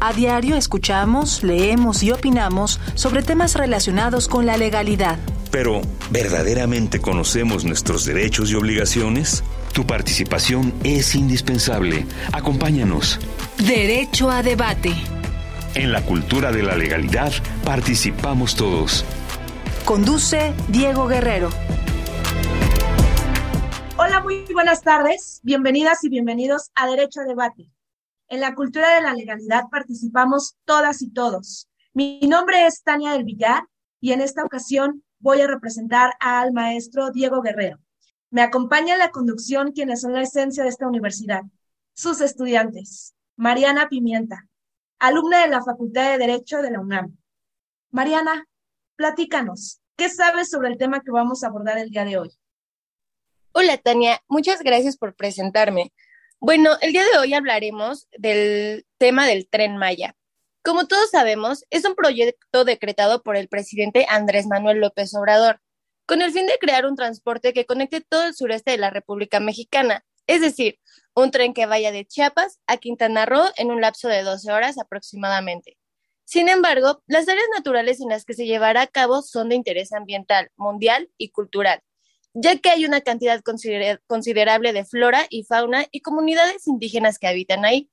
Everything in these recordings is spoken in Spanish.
A diario escuchamos, leemos y opinamos sobre temas relacionados con la legalidad. Pero, ¿verdaderamente conocemos nuestros derechos y obligaciones? Tu participación es indispensable. Acompáñanos. Derecho a debate. En la cultura de la legalidad participamos todos. Conduce Diego Guerrero. Hola, muy buenas tardes. Bienvenidas y bienvenidos a Derecho a Debate. En la cultura de la legalidad participamos todas y todos. Mi nombre es Tania del Villar y en esta ocasión voy a representar al maestro Diego Guerrero. Me acompaña en la conducción quienes son la esencia de esta universidad, sus estudiantes. Mariana Pimienta, alumna de la Facultad de Derecho de la UNAM. Mariana, platícanos, ¿qué sabes sobre el tema que vamos a abordar el día de hoy? Hola Tania, muchas gracias por presentarme. Bueno, el día de hoy hablaremos del tema del tren Maya. Como todos sabemos, es un proyecto decretado por el presidente Andrés Manuel López Obrador, con el fin de crear un transporte que conecte todo el sureste de la República Mexicana, es decir, un tren que vaya de Chiapas a Quintana Roo en un lapso de 12 horas aproximadamente. Sin embargo, las áreas naturales en las que se llevará a cabo son de interés ambiental, mundial y cultural, ya que hay una cantidad considerable de flora y fauna y comunidades indígenas que habitan ahí,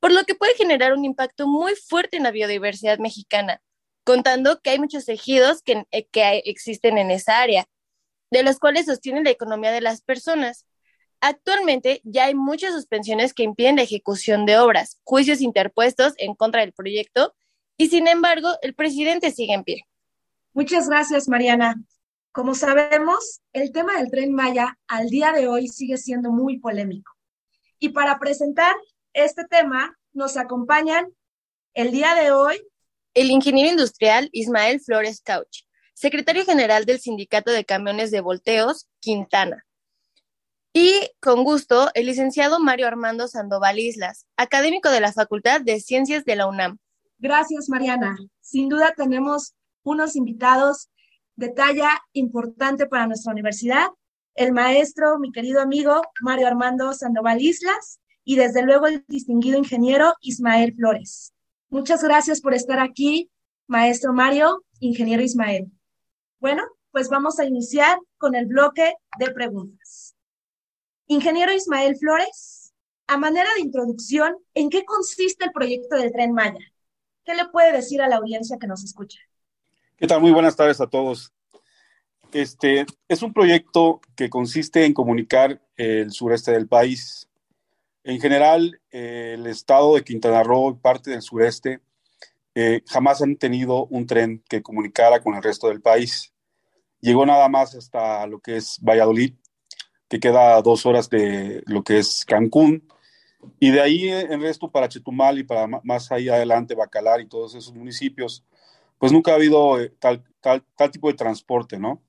por lo que puede generar un impacto muy fuerte en la biodiversidad mexicana, contando que hay muchos ejidos que, eh, que existen en esa área, de los cuales sostienen la economía de las personas. Actualmente ya hay muchas suspensiones que impiden la ejecución de obras, juicios interpuestos en contra del proyecto y sin embargo el presidente sigue en pie. Muchas gracias, Mariana. Como sabemos, el tema del tren Maya al día de hoy sigue siendo muy polémico. Y para presentar este tema nos acompañan el día de hoy el ingeniero industrial Ismael Flores Cauch, secretario general del Sindicato de Camiones de Volteos, Quintana. Y con gusto, el licenciado Mario Armando Sandoval Islas, académico de la Facultad de Ciencias de la UNAM. Gracias, Mariana. Sin duda tenemos unos invitados de talla importante para nuestra universidad, el maestro, mi querido amigo Mario Armando Sandoval Islas y desde luego el distinguido ingeniero Ismael Flores. Muchas gracias por estar aquí, maestro Mario, ingeniero Ismael. Bueno, pues vamos a iniciar con el bloque de preguntas. Ingeniero Ismael Flores, a manera de introducción, ¿en qué consiste el proyecto del tren Maya? ¿Qué le puede decir a la audiencia que nos escucha? ¿Qué tal? Muy buenas tardes a todos. Este es un proyecto que consiste en comunicar el sureste del país. En general, el estado de Quintana Roo y parte del sureste eh, jamás han tenido un tren que comunicara con el resto del país. Llegó nada más hasta lo que es Valladolid, que queda a dos horas de lo que es Cancún, y de ahí el resto para Chetumal y para más ahí adelante, Bacalar y todos esos municipios pues nunca ha habido eh, tal, tal, tal tipo de transporte, ¿no?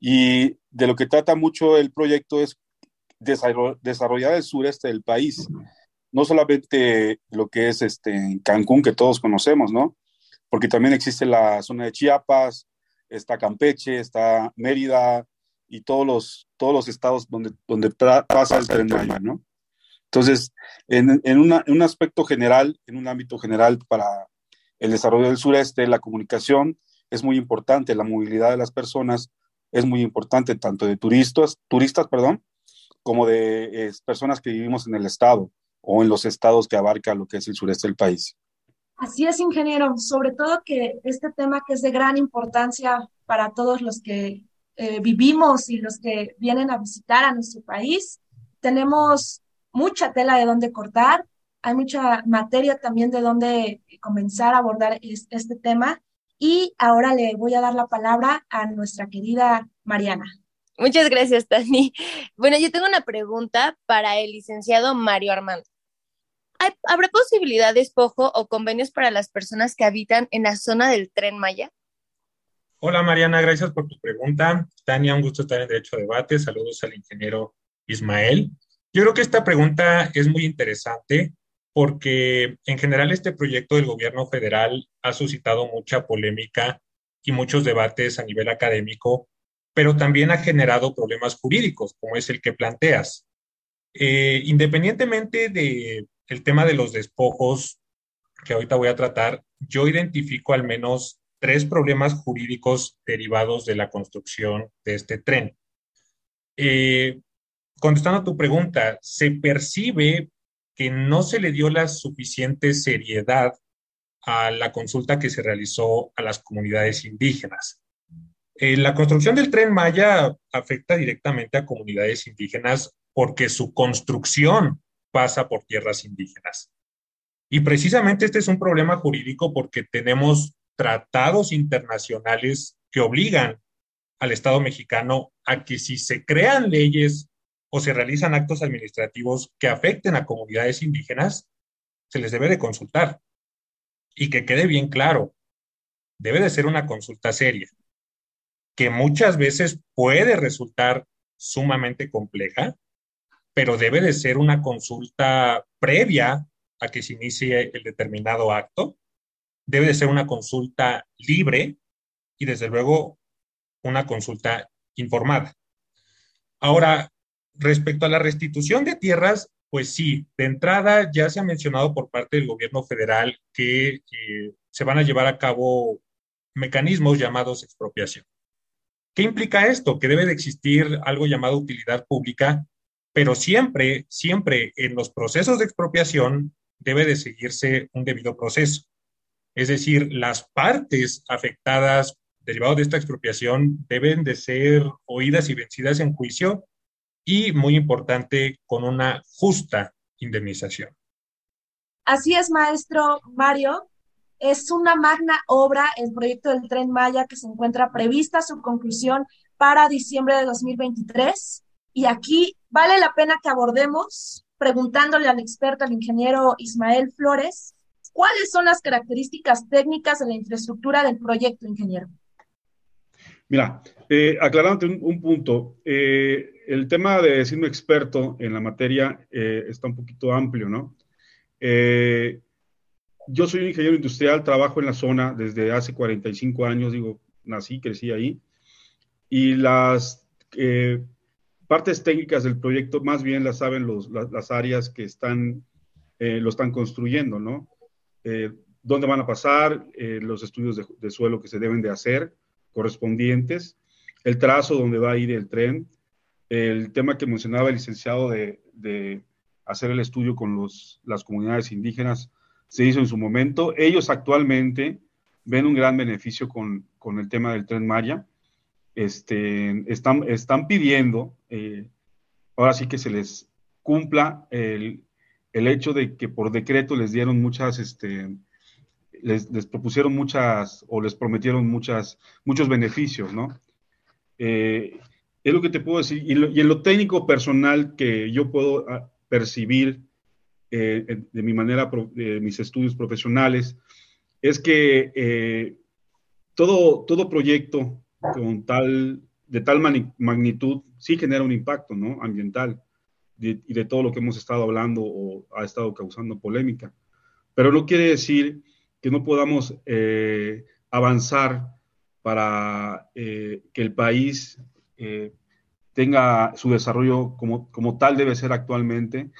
Y de lo que trata mucho el proyecto es desarrollar el sureste del país, no solamente lo que es este Cancún, que todos conocemos, ¿no? Porque también existe la zona de Chiapas, está Campeche, está Mérida y todos los, todos los estados donde, donde pasa el tren Maya, ¿no? Entonces, en, en, una, en un aspecto general, en un ámbito general para el desarrollo del sureste, la comunicación es muy importante, la movilidad de las personas es muy importante, tanto de turistas, turistas perdón, como de personas que vivimos en el estado o en los estados que abarca lo que es el sureste del país. Así es, ingeniero, sobre todo que este tema que es de gran importancia para todos los que eh, vivimos y los que vienen a visitar a nuestro país, tenemos mucha tela de dónde cortar, hay mucha materia también de dónde comenzar a abordar este tema. Y ahora le voy a dar la palabra a nuestra querida Mariana. Muchas gracias, Tani. Bueno, yo tengo una pregunta para el licenciado Mario Armando. ¿Habrá posibilidad de despojo o convenios para las personas que habitan en la zona del tren Maya? Hola Mariana, gracias por tu pregunta. Tania, un gusto estar en Derecho a Debate. Saludos al ingeniero Ismael. Yo creo que esta pregunta es muy interesante porque en general este proyecto del gobierno federal ha suscitado mucha polémica y muchos debates a nivel académico, pero también ha generado problemas jurídicos, como es el que planteas. Eh, independientemente del el tema de los despojos que ahorita voy a tratar, yo identifico al menos tres problemas jurídicos derivados de la construcción de este tren. Eh, contestando a tu pregunta, se percibe que no se le dio la suficiente seriedad a la consulta que se realizó a las comunidades indígenas. Eh, la construcción del tren Maya afecta directamente a comunidades indígenas porque su construcción pasa por tierras indígenas. Y precisamente este es un problema jurídico porque tenemos tratados internacionales que obligan al Estado mexicano a que si se crean leyes o se realizan actos administrativos que afecten a comunidades indígenas, se les debe de consultar. Y que quede bien claro, debe de ser una consulta seria, que muchas veces puede resultar sumamente compleja, pero debe de ser una consulta previa a que se inicie el determinado acto debe de ser una consulta libre y desde luego una consulta informada. Ahora, respecto a la restitución de tierras, pues sí, de entrada ya se ha mencionado por parte del gobierno federal que se van a llevar a cabo mecanismos llamados expropiación. ¿Qué implica esto? Que debe de existir algo llamado utilidad pública, pero siempre, siempre en los procesos de expropiación debe de seguirse un debido proceso. Es decir, las partes afectadas derivado de esta expropiación deben de ser oídas y vencidas en juicio y, muy importante, con una justa indemnización. Así es, maestro Mario. Es una magna obra el proyecto del tren Maya que se encuentra prevista su conclusión para diciembre de 2023. Y aquí vale la pena que abordemos preguntándole al experto, al ingeniero Ismael Flores, ¿Cuáles son las características técnicas de la infraestructura del proyecto, ingeniero? Mira, eh, aclarando un, punto, eh, el tema de decirme experto en la materia eh, está un poquito amplio, ¿no? Eh, yo soy un ingeniero industrial, trabajo en la zona desde hace 45 años, digo, nací, crecí ahí, y las partes técnicas del proyecto más bien las saben las, áreas que están, lo están construyendo, ¿no? Dónde van a pasar, los estudios de, suelo que se deben de hacer correspondientes, el trazo donde va a ir el tren, el tema que mencionaba el licenciado de, hacer el estudio con las comunidades indígenas se hizo en su momento. Ellos actualmente ven un gran beneficio con, el tema del tren Maya. Este, están, pidiendo, eh, ahora sí que se les cumpla el, el hecho de que por decreto les dieron muchas, este, les, propusieron muchas o les prometieron muchas, muchos beneficios, ¿no? Eh, es lo que te puedo decir. Y, en lo técnico personal que yo puedo ah, percibir eh, de mi manera, de mis estudios profesionales, es que eh, todo, todo proyecto con tal, de tal magnitud sí genera un impacto ¿no? ambiental y de todo lo que hemos estado hablando o ha estado causando polémica. Pero no quiere decir que no podamos eh, avanzar para eh, que el país eh, tenga su desarrollo como, como tal debe ser actualmente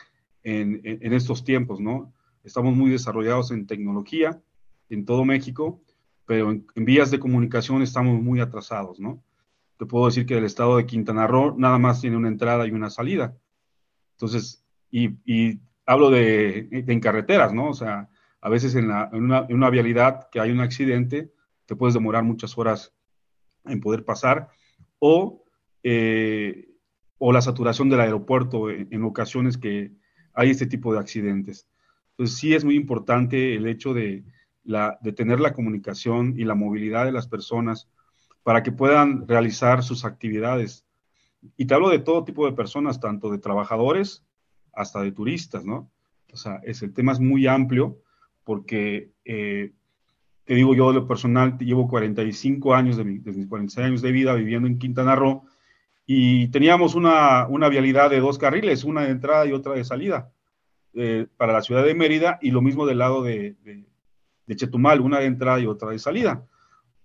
en, en, estos tiempos, ¿no? Estamos muy desarrollados en tecnología en todo México, pero en, en, vías de comunicación estamos muy atrasados, ¿no? Te puedo decir que el estado de Quintana Roo nada más tiene una entrada y una salida entonces, y, hablo de, en carreteras, ¿no? O sea, a veces en, una, vialidad que hay un accidente, te puedes demorar muchas horas en poder pasar, o, eh, o la saturación del aeropuerto en, ocasiones que hay este tipo de accidentes. Entonces, sí es muy importante el hecho de, la, de tener la comunicación y la movilidad de las personas para que puedan realizar sus actividades y te hablo de todo tipo de personas, tanto de trabajadores hasta de turistas, ¿no? O sea, es, el tema es muy amplio porque, eh, te digo yo de lo personal, llevo 45 años de, mis 46 años de vida viviendo en Quintana Roo y teníamos una, una vialidad de dos carriles, una de entrada y otra de salida eh, para la ciudad de Mérida y lo mismo del lado de, de Chetumal, una de entrada y otra de salida.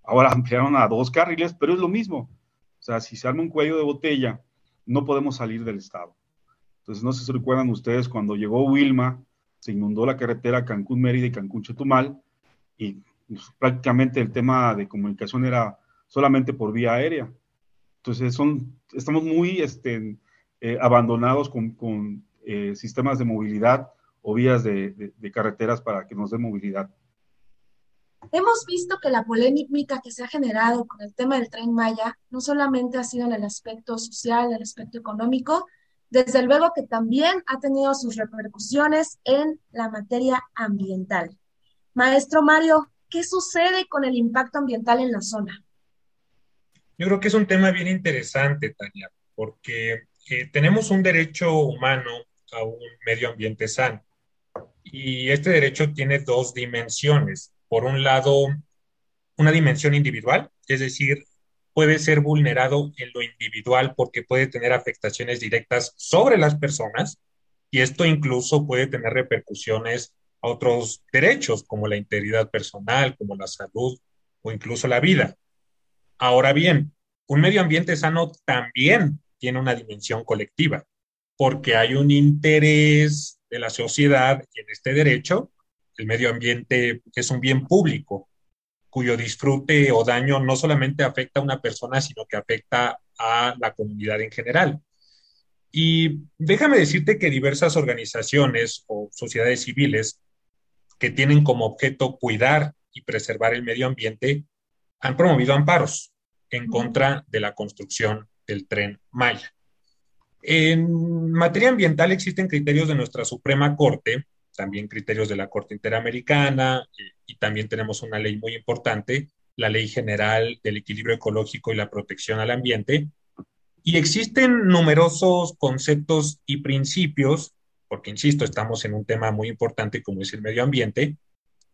Ahora ampliaron a dos carriles, pero es lo mismo. O sea, si se arma un cuello de botella, no podemos salir del estado. Entonces, no sé si recuerdan ustedes cuando llegó Wilma, se inundó la carretera Cancún-Mérida y Cancún-Chetumal, y pues, prácticamente el tema de comunicación era solamente por vía aérea. Entonces, son, estamos muy este, eh, abandonados con, eh, sistemas de movilidad o vías de carreteras para que nos dé movilidad. Hemos visto que la polémica que se ha generado con el tema del tren Maya no solamente ha sido en el aspecto social, en el aspecto económico, desde luego que también ha tenido sus repercusiones en la materia ambiental. Maestro Mario, ¿qué sucede con el impacto ambiental en la zona? Yo creo que es un tema bien interesante, Tania, porque eh, tenemos un derecho humano a un medio ambiente sano. Y este derecho tiene dos dimensiones por un lado, una dimensión individual, es decir, puede ser vulnerado en lo individual porque puede tener afectaciones directas sobre las personas y esto incluso puede tener repercusiones a otros derechos como la integridad personal, como la salud o incluso la vida. Ahora bien, un medio ambiente sano también tiene una dimensión colectiva porque hay un interés de la sociedad en este derecho el medio ambiente es un bien público cuyo disfrute o daño no solamente afecta a una persona, sino que afecta a la comunidad en general. Y déjame decirte que diversas organizaciones o sociedades civiles que tienen como objeto cuidar y preservar el medio ambiente han promovido amparos en contra de la construcción del tren Maya. En materia ambiental existen criterios de nuestra Suprema Corte también criterios de la Corte Interamericana y, y también tenemos una ley muy importante, la Ley General del Equilibrio Ecológico y la Protección al Ambiente. Y existen numerosos conceptos y principios, porque insisto, estamos en un tema muy importante como es el medio ambiente,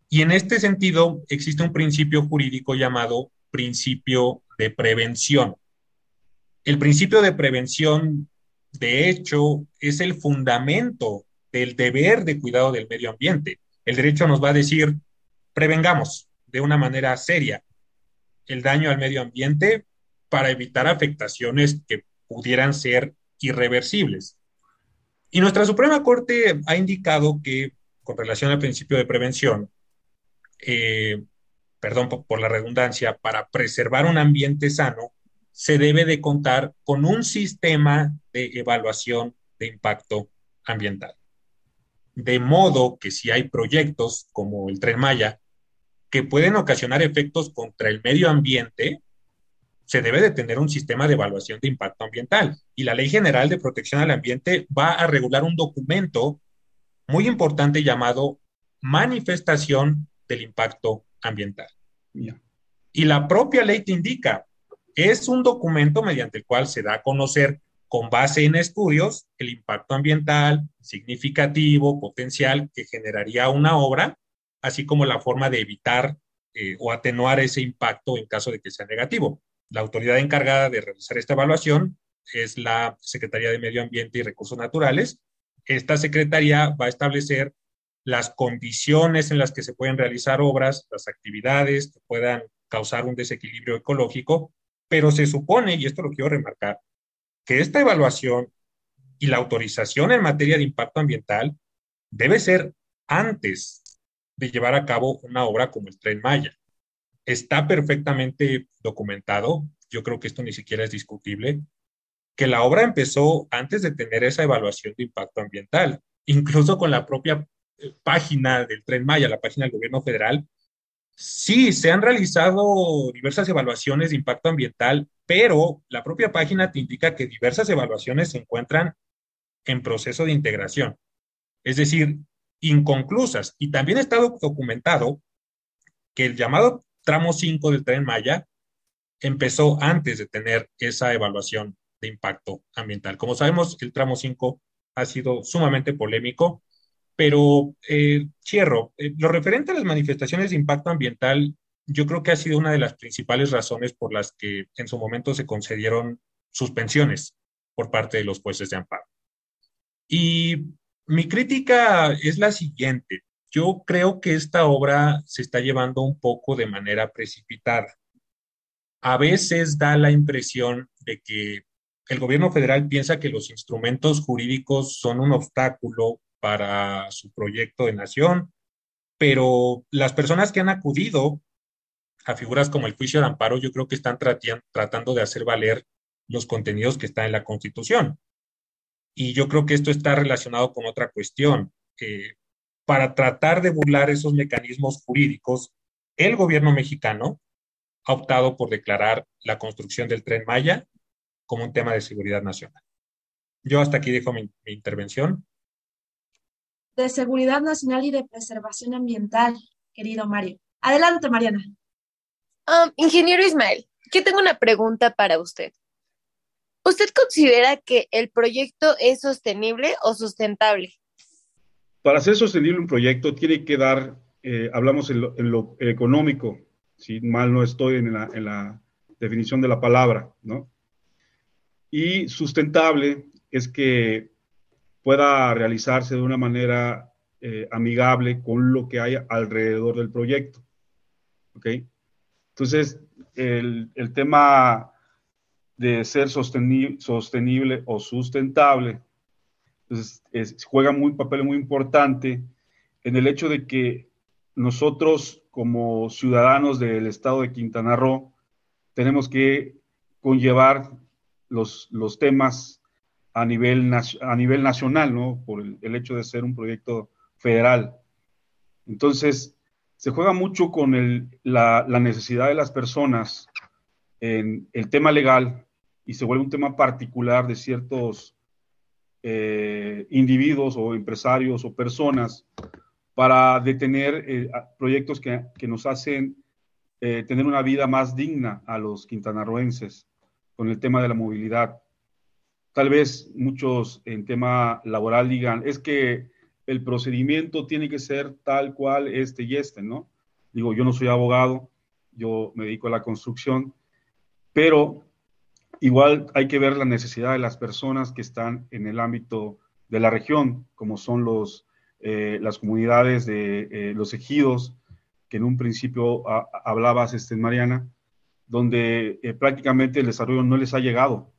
y en este sentido existe un principio jurídico llamado principio de prevención. El principio de prevención, de hecho, es el fundamento del deber de cuidado del medio ambiente. El derecho nos va a decir, prevengamos de una manera seria el daño al medio ambiente para evitar afectaciones que pudieran ser irreversibles. Y nuestra Suprema Corte ha indicado que, con relación al principio de prevención, eh, perdón por la redundancia, para preservar un ambiente sano, se debe de contar con un sistema de evaluación de impacto ambiental. De modo que si hay proyectos como el Tren Maya que pueden ocasionar efectos contra el medio ambiente, se debe de tener un sistema de evaluación de impacto ambiental. Y la Ley General de Protección al Ambiente va a regular un documento muy importante llamado Manifestación del Impacto Ambiental. Y la propia ley te indica, es un documento mediante el cual se da a conocer con base en estudios el impacto ambiental significativo, potencial que generaría una obra, así como la forma de evitar eh, o atenuar ese impacto en caso de que sea negativo. La autoridad encargada de realizar esta evaluación es la Secretaría de Medio Ambiente y Recursos Naturales. Esta secretaría va a establecer las condiciones en las que se pueden realizar obras, las actividades que puedan causar un desequilibrio ecológico, pero se supone, y esto lo quiero remarcar, que esta evaluación y la autorización en materia de impacto ambiental debe ser antes de llevar a cabo una obra como el tren Maya. Está perfectamente documentado, yo creo que esto ni siquiera es discutible, que la obra empezó antes de tener esa evaluación de impacto ambiental, incluso con la propia eh, página del tren Maya, la página del gobierno federal, Sí, se han realizado diversas evaluaciones de impacto ambiental, pero la propia página te indica que diversas evaluaciones se encuentran en proceso de integración, es decir, inconclusas. Y también está documentado que el llamado tramo 5 del tren Maya empezó antes de tener esa evaluación de impacto ambiental. Como sabemos, el tramo 5 ha sido sumamente polémico Pero, eh, cierro, eh, lo referente a las manifestaciones de impacto ambiental, yo creo que ha sido una de las principales razones por las que en su momento se concedieron suspensiones por parte de los jueces de amparo. Y mi crítica es la siguiente. Yo creo que esta obra se está llevando un poco de manera precipitada. A veces da la impresión de que el gobierno federal piensa que los instrumentos jurídicos son un obstáculo para su proyecto de nación, pero las personas que han acudido a figuras como el juicio de amparo, yo creo que están tratando de hacer valer los contenidos que están en la Constitución. Y yo creo que esto está relacionado con otra cuestión. para tratar de burlar esos mecanismos jurídicos, el gobierno mexicano ha optado por declarar la construcción del tren Maya como un tema de seguridad nacional. Yo hasta aquí dejo mi intervención de Seguridad Nacional y de Preservación Ambiental, querido Mario. Adelante, Mariana. Ingeniero Ismael, yo tengo una pregunta para usted. ¿Usted considera que el proyecto es sostenible o sustentable? Para ser sostenible un proyecto tiene que dar, eh, hablamos en lo, económico, si mal no estoy en la, en la definición de la palabra, ¿no? Y sustentable es que pueda realizarse de una manera eh, amigable con lo que hay alrededor del proyecto. ¿Ok? Entonces, el, tema de ser sostenible, o sustentable, pues, juega un papel muy importante en el hecho de que nosotros como ciudadanos del estado de Quintana Roo tenemos que conllevar los, los temas a nivel, a nivel nacional, ¿no? Por el, hecho de ser un proyecto federal. Entonces, se juega mucho con la, necesidad de las personas en el tema legal y se vuelve un tema particular de ciertos eh, individuos o empresarios o personas para detener eh, proyectos que, nos hacen eh, tener una vida más digna a los quintanarroenses con el tema de la movilidad. Tal vez muchos en tema laboral digan, es que el procedimiento tiene que ser tal cual este y este, ¿no? Digo, yo no soy abogado, yo me dedico a la construcción, pero igual hay que ver la necesidad de las personas que están en el ámbito de la región, como son los, eh, las comunidades de eh, los ejidos, que en un principio hablabas, este, Mariana, donde eh, prácticamente el desarrollo no les ha llegado.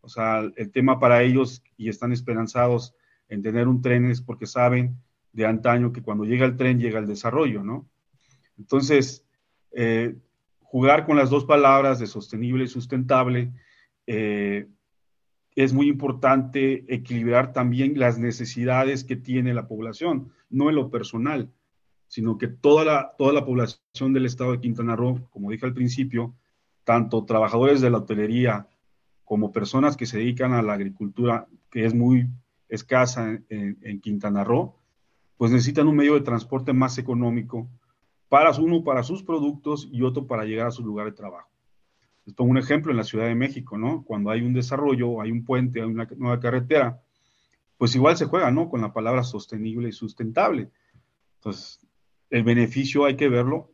O sea, el tema para ellos y están esperanzados en tener un tren es porque saben de antaño que cuando llega el tren llega el desarrollo, ¿no? Entonces, eh, jugar con las dos palabras de sostenible y sustentable eh, es muy importante equilibrar también las necesidades que tiene la población, no en lo personal, sino que toda la, toda la población del estado de Quintana Roo, como dije al principio, tanto trabajadores de la hotelería, como personas que se dedican a la agricultura, que es muy escasa en, Quintana Roo, pues necesitan un medio de transporte más económico para uno para sus productos y otro para llegar a su lugar de trabajo. Les pongo un ejemplo en la Ciudad de México, ¿no? Cuando hay un desarrollo, hay un puente, hay una nueva carretera, pues igual se juega, ¿no? Con la palabra sostenible y sustentable. Entonces, el beneficio hay que verlo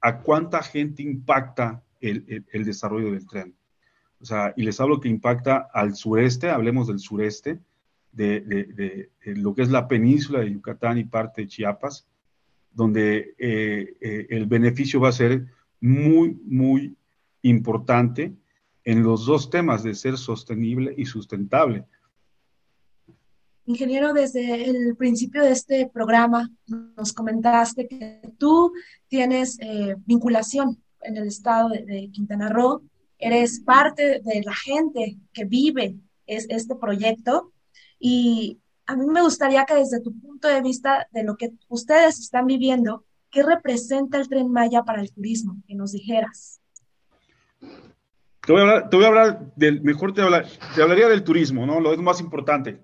a cuánta gente impacta el desarrollo del tren. O sea, y les hablo que impacta al sureste, hablemos del sureste, de, lo que es la península de Yucatán y parte de Chiapas, donde eh, eh, el beneficio va a ser muy, muy importante en los dos temas de ser sostenible y sustentable. Ingeniero, desde el principio de este programa nos comentaste que tú tienes eh, vinculación en el estado de Quintana Roo eres parte de la gente que vive es, este proyecto y a mí me gustaría que desde tu punto de vista de lo que ustedes están viviendo, ¿qué representa el tren Maya para el turismo? Que nos dijeras. Te voy a hablar, te voy a hablar del, mejor te, te, hablaría del turismo, ¿no? Lo es más importante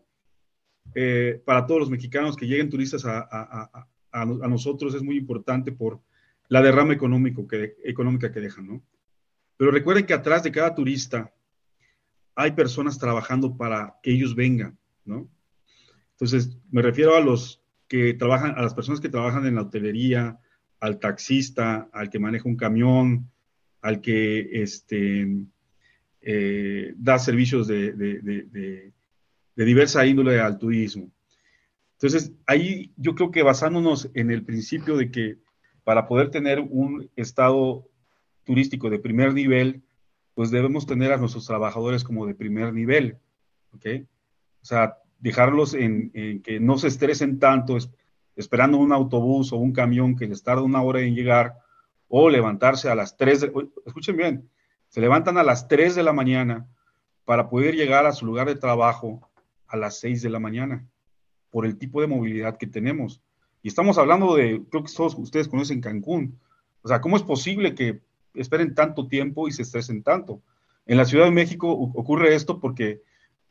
eh, para todos los mexicanos que lleguen turistas a, a, a, nosotros, es muy importante por la derrama económico que, económica que dejan, ¿no? Pero recuerden que atrás de cada turista hay personas trabajando para que ellos vengan, ¿no? Entonces, me refiero a los que trabajan, a las personas que trabajan en la hotelería, al taxista, al que maneja un camión, al que este, eh, da servicios de, de, diversa índole al turismo. Entonces, ahí yo creo que basándonos en el principio de que para poder tener un estado turístico de primer nivel, pues debemos tener a nuestros trabajadores como de primer nivel, ¿ok? O sea, dejarlos en, que no se estresen tanto esperando un autobús o un camión que les tarda una hora en llegar, o levantarse a las 3, de, escuchen bien, se levantan a las 3 de la mañana para poder llegar a su lugar de trabajo a las 6 de la mañana, por el tipo de movilidad que tenemos. Y estamos hablando de, creo que todos ustedes conocen Cancún. O sea, ¿cómo es posible que esperen tanto tiempo y se estresen tanto? En la Ciudad de México ocurre esto porque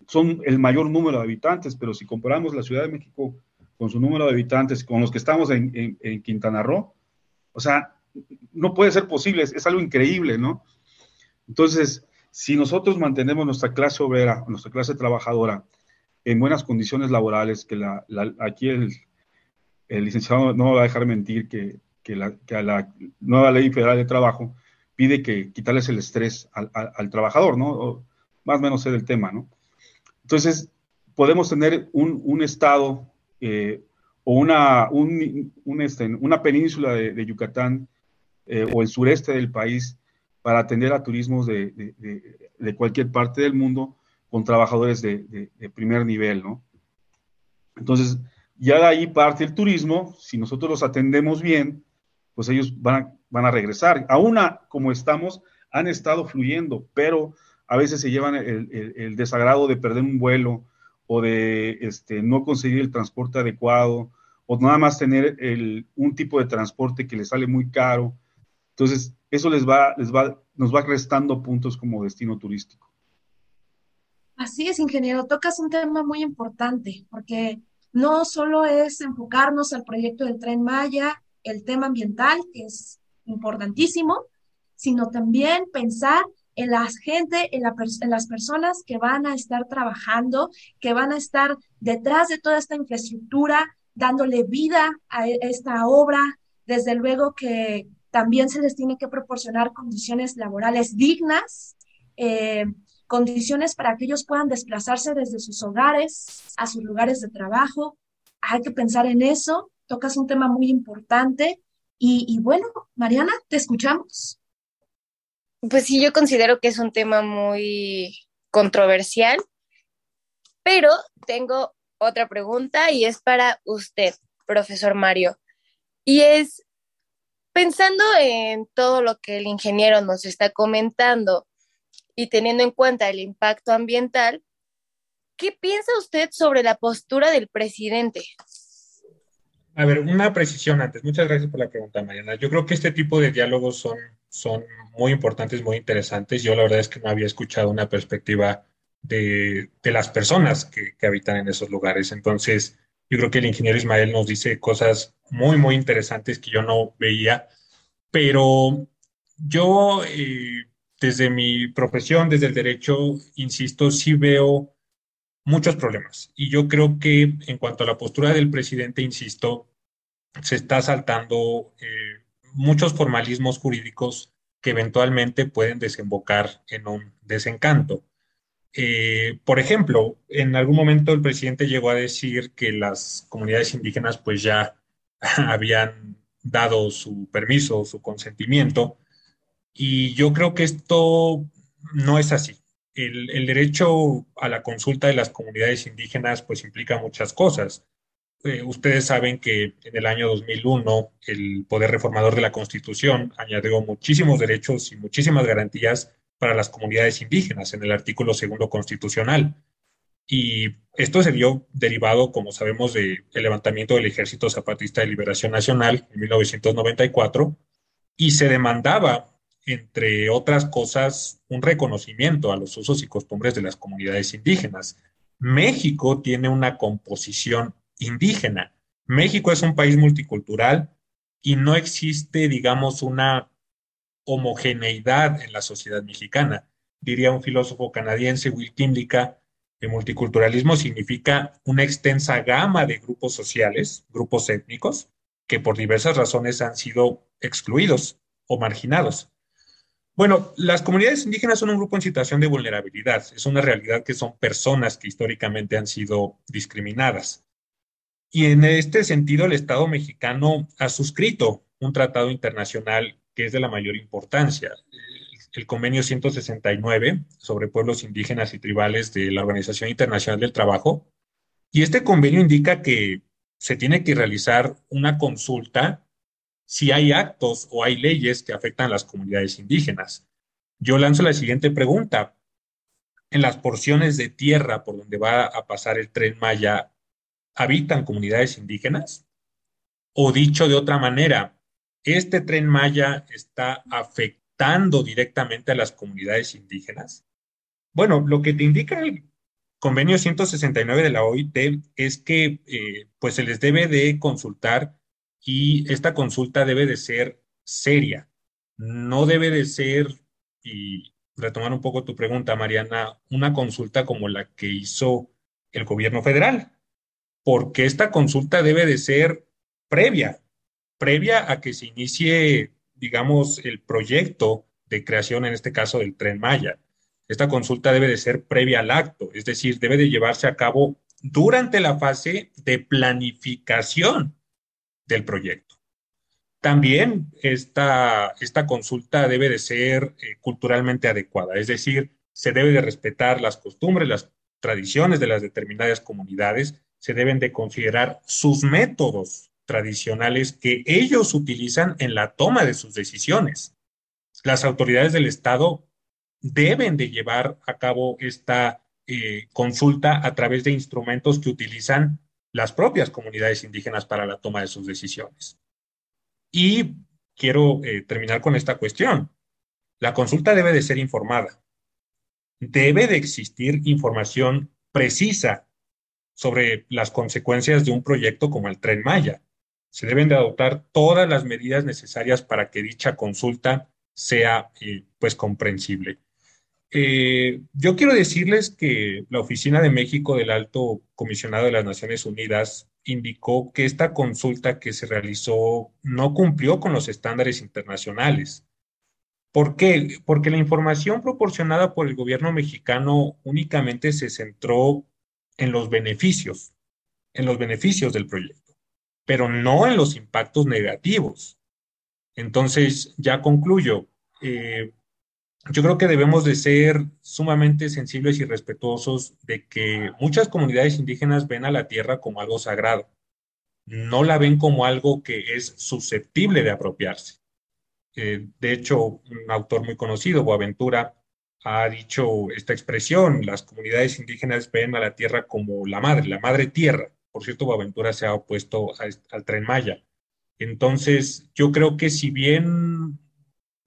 son el mayor número de habitantes, pero si comparamos la Ciudad de México con su número de habitantes, con los que estamos en, Quintana Roo, o sea, no puede ser posible, es, algo increíble, ¿no? Entonces, si nosotros mantenemos nuestra clase obrera, nuestra clase trabajadora en buenas condiciones laborales, que la, aquí el, licenciado no va a dejar mentir que, la, la, nueva ley federal de trabajo pide que quitarles el estrés al, trabajador, ¿no? más o menos es el tema, ¿no? Entonces, podemos tener un, estado eh, o una, este, una península de, Yucatán eh, o el sureste del país para atender a turismos de, cualquier parte del mundo con trabajadores de, primer nivel, ¿no? Entonces, ya de ahí parte el turismo, si nosotros los atendemos bien, pues ellos van a, van a regresar. Aún como estamos, han estado fluyendo, pero a veces se llevan el, desagrado de perder un vuelo o de este, no conseguir el transporte adecuado o nada más tener un tipo de transporte que les sale muy caro. Entonces, eso les va, les va, nos va restando puntos como destino turístico. Así es, ingeniero. Tocas un tema muy importante, porque no solo es enfocarnos al proyecto del tren Maya, el tema ambiental, que es importantísimo, sino también pensar en la gente, en, las personas que van a estar trabajando, que van a estar detrás de toda esta infraestructura, dándole vida a e, esta obra. Desde luego que también se les tiene que proporcionar condiciones laborales dignas, eh, condiciones para que ellos puedan desplazarse desde sus hogares a sus lugares de trabajo. Hay que pensar en eso. Tocas un tema muy importante. y bueno, Mariana, te escuchamos. Pues sí, yo considero que es un tema muy controversial, pero tengo otra pregunta y es para usted, profesor Mario. Y es, pensando en todo lo que el ingeniero nos está comentando y teniendo en cuenta el impacto ambiental, ¿qué piensa usted sobre la postura del presidente? A ver, una precisión antes. Muchas gracias por la pregunta, Mariana. Yo creo que este tipo de diálogos son, son muy importantes, muy interesantes. Yo la verdad es que no había escuchado una perspectiva de, las personas que, habitan en esos lugares. Entonces, yo creo que el ingeniero Ismael nos dice cosas muy, muy interesantes que yo no veía, pero yo, eh, desde mi profesión, desde el derecho, insisto, sí veo muchos problemas. Y yo creo que en cuanto a la postura del presidente, insisto, se está saltando eh, muchos formalismos jurídicos que eventualmente pueden desembocar en un desencanto. Eh, por ejemplo, en algún momento el presidente llegó a decir que las comunidades indígenas pues ya habían dado su permiso, su consentimiento, y yo creo que esto no es así. El, el, derecho a la consulta de las comunidades indígenas pues implica muchas cosas. Eh, ustedes saben que en el año 2001 el Poder Reformador de la Constitución añadió muchísimos derechos y muchísimas garantías para las comunidades indígenas en el artículo segundo constitucional. Y esto se dio derivado, como sabemos, del levantamiento del Ejército Zapatista de Liberación Nacional en 1994 y se demandaba, entre otras cosas, un reconocimiento a los usos y costumbres de las comunidades indígenas. México tiene una composición indígena. México es un país multicultural y no existe, digamos, una homogeneidad en la sociedad mexicana. Diría un filósofo canadiense, Will Kimlicka, El multiculturalismo significa una extensa gama de grupos sociales, grupos étnicos, que por diversas razones han sido excluidos o marginados. Bueno, las comunidades indígenas son un grupo en situación de vulnerabilidad. Es una realidad que son personas que históricamente han sido discriminadas. Y en este sentido, el Estado mexicano ha suscrito un tratado internacional que es de la mayor importancia, el convenio 169 sobre pueblos indígenas y tribales de la Organización Internacional del Trabajo. Y este convenio indica que se tiene que realizar una consulta si hay actos o hay leyes que afectan a las comunidades indígenas. Yo lanzo la siguiente pregunta. En las porciones de tierra por donde va a pasar el tren Maya, ¿habitan comunidades indígenas? O dicho de otra manera, ¿este tren Maya está afectando directamente a las comunidades indígenas? Bueno, lo que te indica el convenio 169 de la OIT es que eh, pues se les debe de consultar y esta consulta debe de ser seria, no debe de ser, y retomar un poco tu pregunta, Mariana, una consulta como la que hizo el gobierno federal, porque esta consulta debe de ser previa, previa a que se inicie, digamos, el proyecto de creación, en este caso, del tren Maya. Esta consulta debe de ser previa al acto, es decir, debe de llevarse a cabo durante la fase de planificación del proyecto. También esta, esta consulta debe de ser eh, culturalmente adecuada, es decir, se debe de respetar las costumbres, las tradiciones de las determinadas comunidades, se deben de considerar sus métodos tradicionales que ellos utilizan en la toma de sus decisiones. Las autoridades del Estado deben de llevar a cabo esta eh, consulta a través de instrumentos que utilizan las propias comunidades indígenas para la toma de sus decisiones. Y quiero eh, terminar con esta cuestión. La consulta debe de ser informada. Debe de existir información precisa sobre las consecuencias de un proyecto como el tren Maya. Se deben de adoptar todas las medidas necesarias para que dicha consulta sea eh, pues comprensible. Eh, yo quiero decirles que la Oficina de México del Alto Comisionado de las Naciones Unidas indicó que esta consulta que se realizó no cumplió con los estándares internacionales. ¿Por qué? Porque la información proporcionada por el gobierno mexicano únicamente se centró en los beneficios, en los beneficios del proyecto, pero no en los impactos negativos. Entonces, ya concluyo. Eh, yo creo que debemos de ser sumamente sensibles y respetuosos de que muchas comunidades indígenas ven a la tierra como algo sagrado, no la ven como algo que es susceptible de apropiarse. Eh, de hecho, un autor muy conocido, Boaventura, ha dicho esta expresión, las comunidades indígenas ven a la tierra como la madre, la madre tierra. Por cierto, Boaventura se ha opuesto al tren Maya. Entonces, yo creo que si bien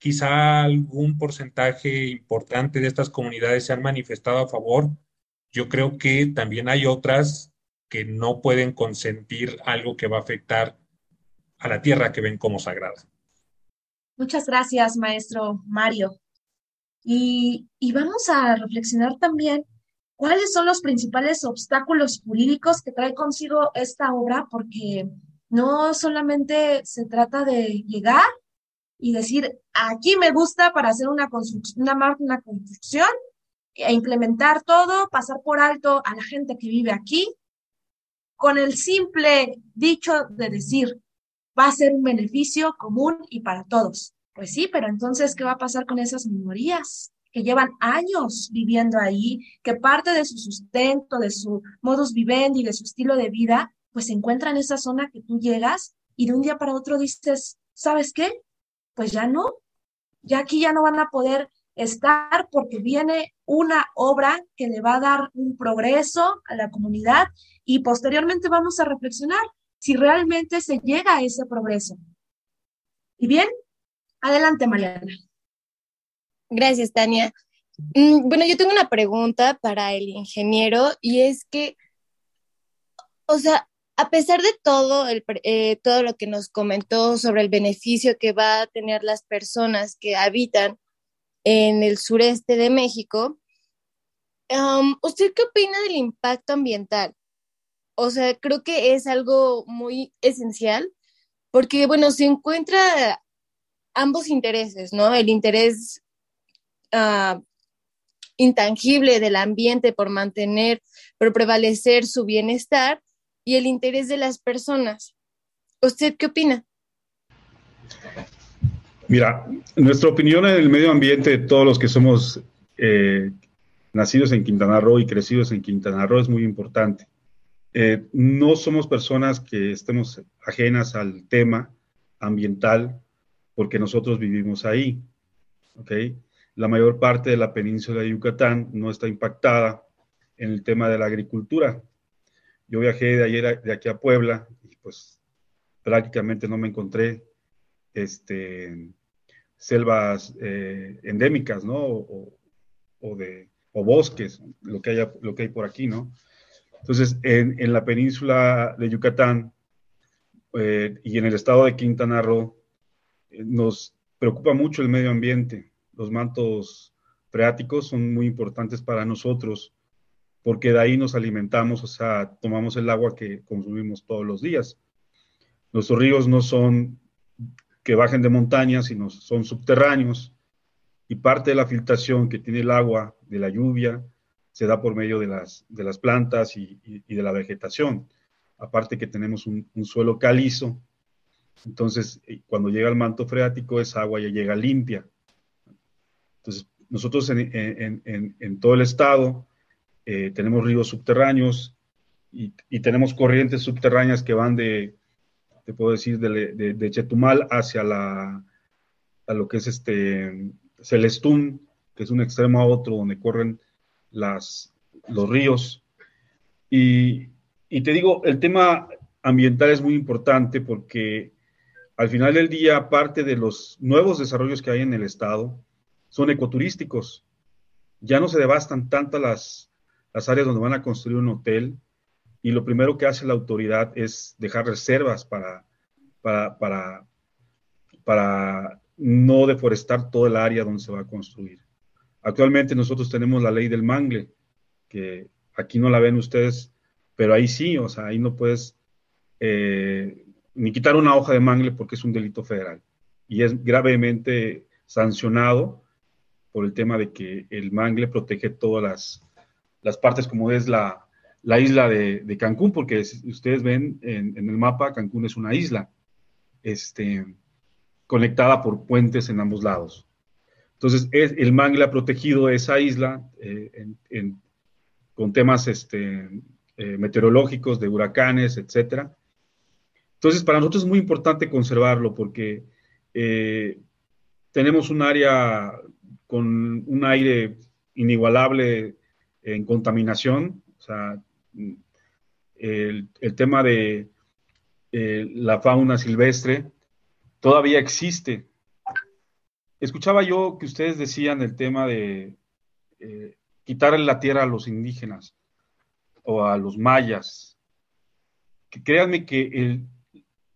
quizá algún porcentaje importante de estas comunidades se han manifestado a favor. Yo creo que también hay otras que no pueden consentir algo que va a afectar a la tierra que ven como sagrada. Muchas gracias, maestro Mario. Y, vamos a reflexionar también cuáles son los principales obstáculos jurídicos que trae consigo esta obra, porque no solamente se trata de llegar y decir, aquí me gusta para hacer una, una, una construcción e implementar todo, pasar por alto a la gente que vive aquí, con el simple dicho de decir, va a ser un beneficio común y para todos. Pues sí, pero entonces, ¿qué va a pasar con esas minorías que llevan años viviendo ahí, que parte de su sustento, de su modus vivendi, de su estilo de vida, pues se encuentra en esa zona que tú llegas y de un día para otro dices, ¿sabes qué? pues ya no, ya aquí ya no van a poder estar porque viene una obra que le va a dar un progreso a la comunidad y posteriormente vamos a reflexionar si realmente se llega a ese progreso. Y bien, adelante Mariana. Gracias, Tania. Mm, bueno, yo tengo una pregunta para el ingeniero y es que, o sea, a pesar de todo, eh, todo lo que nos comentó sobre el beneficio que va a tener las personas que habitan en el sureste de México, ¿Usted qué opina del impacto ambiental? O sea, creo que es algo muy esencial porque, bueno, se encuentra ambos intereses, ¿no? El interés uh, intangible del ambiente por mantener, por prevalecer su bienestar y el interés de las personas. ¿Usted qué opina? Mira, nuestra opinión en el medio ambiente, todos los que somos eh, nacidos en Quintana Roo y crecidos en Quintana Roo, es muy importante. Eh, no somos personas que estemos ajenas al tema ambiental porque nosotros vivimos ahí. ¿okay? La mayor parte de la península de Yucatán no está impactada en el tema de la agricultura. Yo viajé de ayer de aquí a Puebla y pues prácticamente no me encontré este, selvas eh, endémicas, ¿no? O, de, o bosques, lo que, haya, lo que hay por aquí, ¿no? Entonces, en, la península de Yucatán eh, y en el estado de Quintana Roo, nos preocupa mucho el medio ambiente. Los mantos freáticos son muy importantes para nosotros porque de ahí nos alimentamos, o sea, tomamos el agua que consumimos todos los días. Nuestros ríos no son que bajen de montaña, sino son subterráneos y parte de la filtración que tiene el agua de la lluvia se da por medio de las, de las plantas y, de la vegetación. Aparte que tenemos un, suelo calizo, entonces eh, cuando llega el manto freático esa agua ya llega limpia. Entonces nosotros en, todo el estado eh, tenemos ríos subterráneos y, tenemos corrientes subterráneas que van de, te puedo decir, de, Chetumal hacia la, a lo que es este Celestún, que es un extremo a otro donde corren las, los ríos. Y, te digo, el tema ambiental es muy importante porque al final del día, parte de los nuevos desarrollos que hay en el estado son ecoturísticos. Ya no se devastan tantas las, áreas donde van a construir un hotel y lo primero que hace la autoridad es dejar reservas para, para, para, no deforestar todo el área donde se va a construir. Actualmente nosotros tenemos la ley del mangle, que aquí no la ven ustedes, pero ahí sí, o sea, ahí no puedes eh, ni quitar una hoja de mangle porque es un delito federal y es gravemente sancionado por el tema de que el mangle protege todas las, partes como es la, isla de, Cancún, porque ustedes ven en, el mapa, Cancún es una isla este, conectada por puentes en ambos lados. Entonces, el mangle ha protegido esa isla eh, con temas este, eh, meteorológicos, de huracanes, etc. Entonces, para nosotros es muy importante conservarlo porque eh, tenemos un área con un aire inigualable en contaminación, o sea, el, tema de la fauna silvestre todavía existe Escuchaba yo que ustedes decían el tema de eh, quitarle la tierra a los indígenas o a los mayas. Que créanme que el,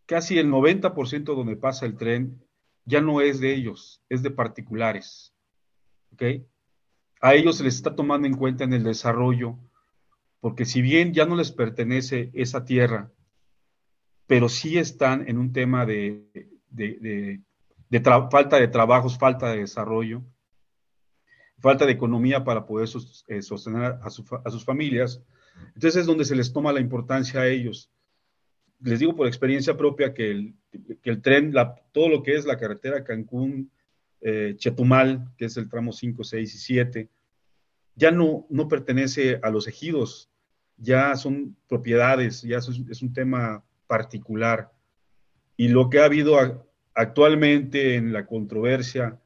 casi el 90% donde pasa el tren ya no es de ellos, es de particulares. A ellos se les está tomando en cuenta en el desarrollo, porque si bien ya no les pertenece esa tierra, pero sí están en un tema de de falta de trabajos, falta de desarrollo, falta de economía para poder eh, sostener a, sus familias. Entonces es donde se les toma la importancia a ellos. Les digo por experiencia propia que el, tren, todo lo que es la carretera Cancún, eh, Chetumal, que es el tramo 5, 6 y 7, ya no, pertenece a los ejidos, ya son propiedades, ya es, es un tema particular. Y lo que ha habido actualmente en la controversia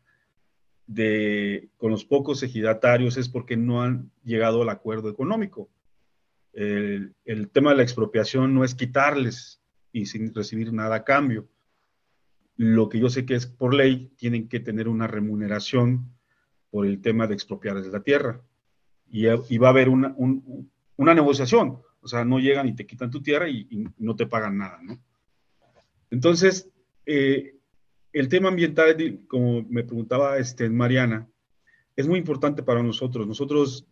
de, con los pocos ejidatarios es porque no han llegado al acuerdo económico. El, tema de la expropiación no es quitarles y sin recibir nada a cambio. Lo que yo sé que es por ley, tienen que tener una remuneración por el tema de expropiarles la tierra. Y, va a haber una, una, negociación. O sea, no llegan y te quitan tu tierra y, no te pagan nada. Entonces, eh, el tema ambiental, como me preguntaba este, Mariana, es muy importante para nosotros. Nosotros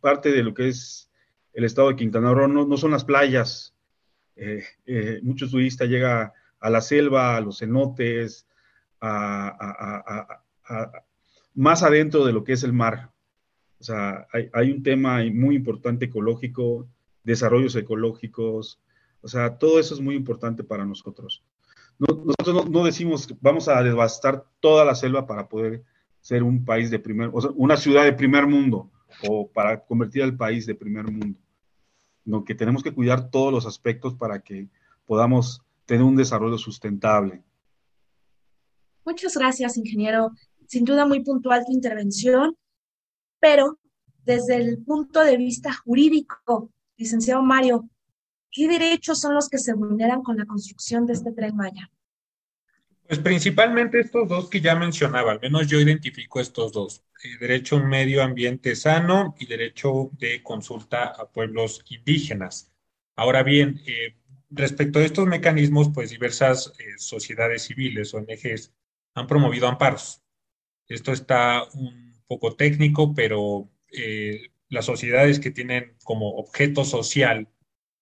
parte de lo que es el estado de Quintana Roo no, son las playas. Eh, eh, muchos turistas llegan a la selva, a los cenotes, más adentro de lo que es el mar. O sea, hay, un tema muy importante ecológico, desarrollos ecológicos, o sea, todo eso es muy importante para nosotros. nosotros no, decimos vamos a devastar toda la selva para poder ser un país de primer, o sea, una ciudad de primer mundo o para convertir al país de primer mundo. No, que tenemos que cuidar todos los aspectos para que podamos tener un desarrollo sustentable. Muchas gracias, ingeniero. Sin duda muy puntual tu intervención pero desde el punto de vista jurídico, licenciado Mario, ¿qué derechos son los que se vulneran con la construcción de este tren Maya? Pues principalmente estos dos que ya mencionaba, al menos yo identifico estos dos, eh, derecho a un medio ambiente sano y derecho de consulta a pueblos indígenas. Ahora bien, eh, respecto a estos mecanismos, pues diversas eh, sociedades civiles, ONGs, han promovido amparos. Esto está un poco técnico, pero eh, las sociedades que tienen como objeto social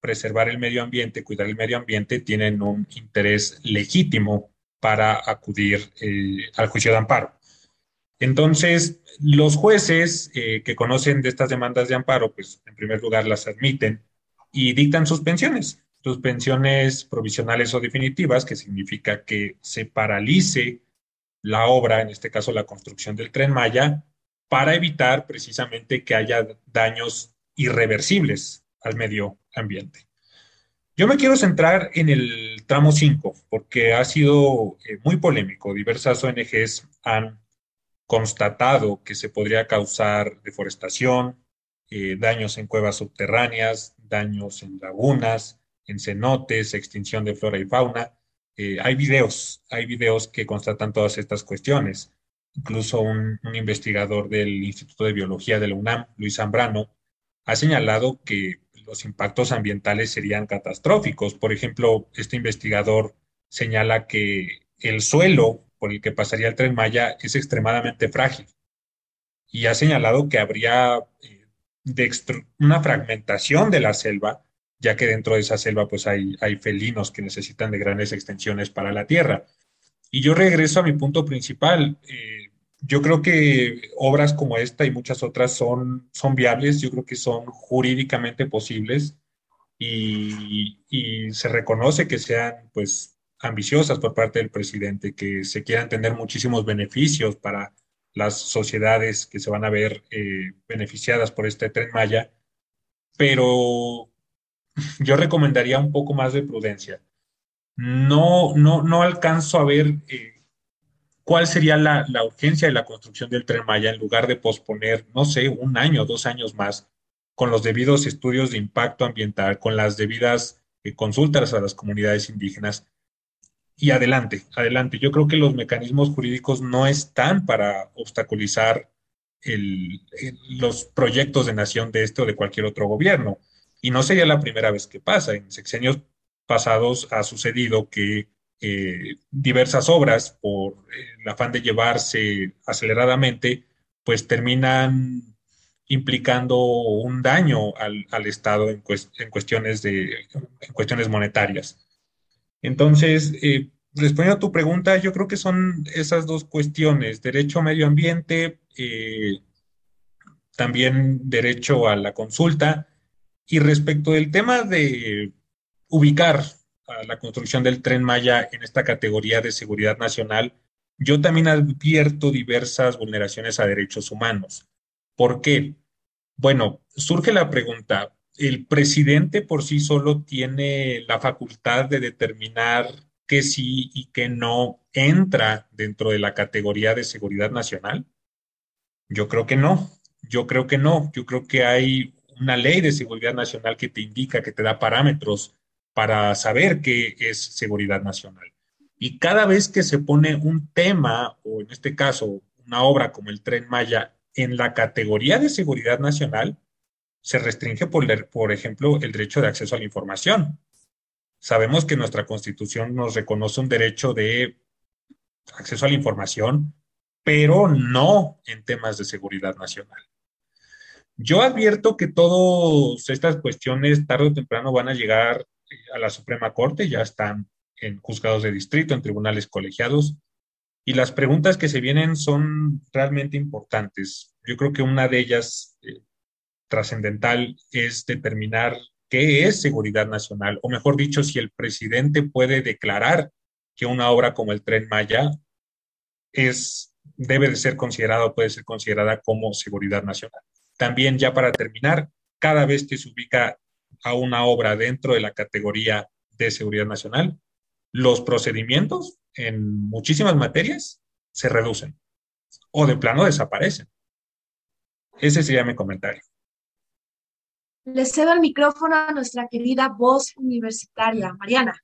preservar el medio ambiente, cuidar el medio ambiente, tienen un interés legítimo para acudir eh, al juicio de amparo. Entonces, los jueces eh, que conocen de estas demandas de amparo, pues en primer lugar las admiten y dictan suspensiones, suspensiones provisionales o definitivas, que significa que se paralice la obra, en este caso la construcción del tren Maya, para evitar precisamente que haya daños irreversibles al medio ambiente. Yo me quiero centrar en el tramo 5 porque ha sido eh, muy polémico. Diversas ONGs han constatado que se podría causar deforestación, eh, daños en cuevas subterráneas, daños en lagunas, en cenotes, extinción de flora y fauna. Eh, hay videos, hay videos que constatan todas estas cuestiones. Incluso un, investigador del Instituto de Biología de la UNAM, Luis Zambrano, ha señalado que los impactos ambientales serían catastróficos. Por ejemplo, este investigador señala que el suelo por el que pasaría el tren Maya es extremadamente frágil y ha señalado que habría eh, una fragmentación de la selva, ya que dentro de esa selva pues hay, felinos que necesitan de grandes extensiones para la tierra. Y yo regreso a mi punto principal. Eh, yo creo que obras como esta y muchas otras son, son viables, yo creo que son jurídicamente posibles y, se reconoce que sean pues ambiciosas por parte del presidente, que se quieran tener muchísimos beneficios para las sociedades que se van a ver eh, beneficiadas por este tren Maya, pero yo recomendaría un poco más de prudencia. No, no, no alcanzo a ver eh, cuál sería la, urgencia de la construcción del tren Maya en lugar de posponer, no sé, un año, dos años más, con los debidos estudios de impacto ambiental, con las debidas eh, consultas a las comunidades indígenas. Y adelante, adelante. Yo creo que los mecanismos jurídicos no están para obstaculizar los proyectos de nación de este o de cualquier otro gobierno. Y no sería la primera vez que pasa. En sexenios pasados ha sucedido que eh, diversas obras, por el afán de llevarse aceleradamente, pues terminan implicando un daño al, Estado en, cuestiones de, en cuestiones monetarias. Entonces, eh, respondiendo a tu pregunta, yo creo que son esas dos cuestiones, derecho a medio ambiente, eh, también derecho a la consulta. Y respecto del tema de ubicar a la construcción del tren Maya en esta categoría de seguridad nacional, yo también advierto diversas vulneraciones a derechos humanos. ¿Por qué? Bueno, surge la pregunta, ¿el presidente por sí solo tiene la facultad de determinar qué sí y qué no entra dentro de la categoría de seguridad nacional? Yo creo que no, yo creo que no, yo creo que hay una ley de seguridad nacional que te indica, que te da parámetros para saber qué es seguridad nacional. Y cada vez que se pone un tema, o en este caso una obra como el tren Maya, en la categoría de seguridad nacional, se restringe, por, por ejemplo, el derecho de acceso a la información. Sabemos que nuestra constitución nos reconoce un derecho de acceso a la información, pero no en temas de seguridad nacional. Yo advierto que todas estas cuestiones tarde o temprano van a llegar a la Suprema Corte, ya están en juzgados de distrito, en tribunales colegiados, y las preguntas que se vienen son realmente importantes. Yo creo que una de ellas eh, trascendental es determinar qué es seguridad nacional, o mejor dicho, si el presidente puede declarar que una obra como el tren Maya es, debe de ser considerada o puede ser considerada como seguridad nacional. También ya para terminar, cada vez que se ubica a una obra dentro de la categoría de seguridad nacional, los procedimientos en muchísimas materias se reducen o de plano desaparecen. Ese sería mi comentario. Le cedo el micrófono a nuestra querida voz universitaria, Mariana.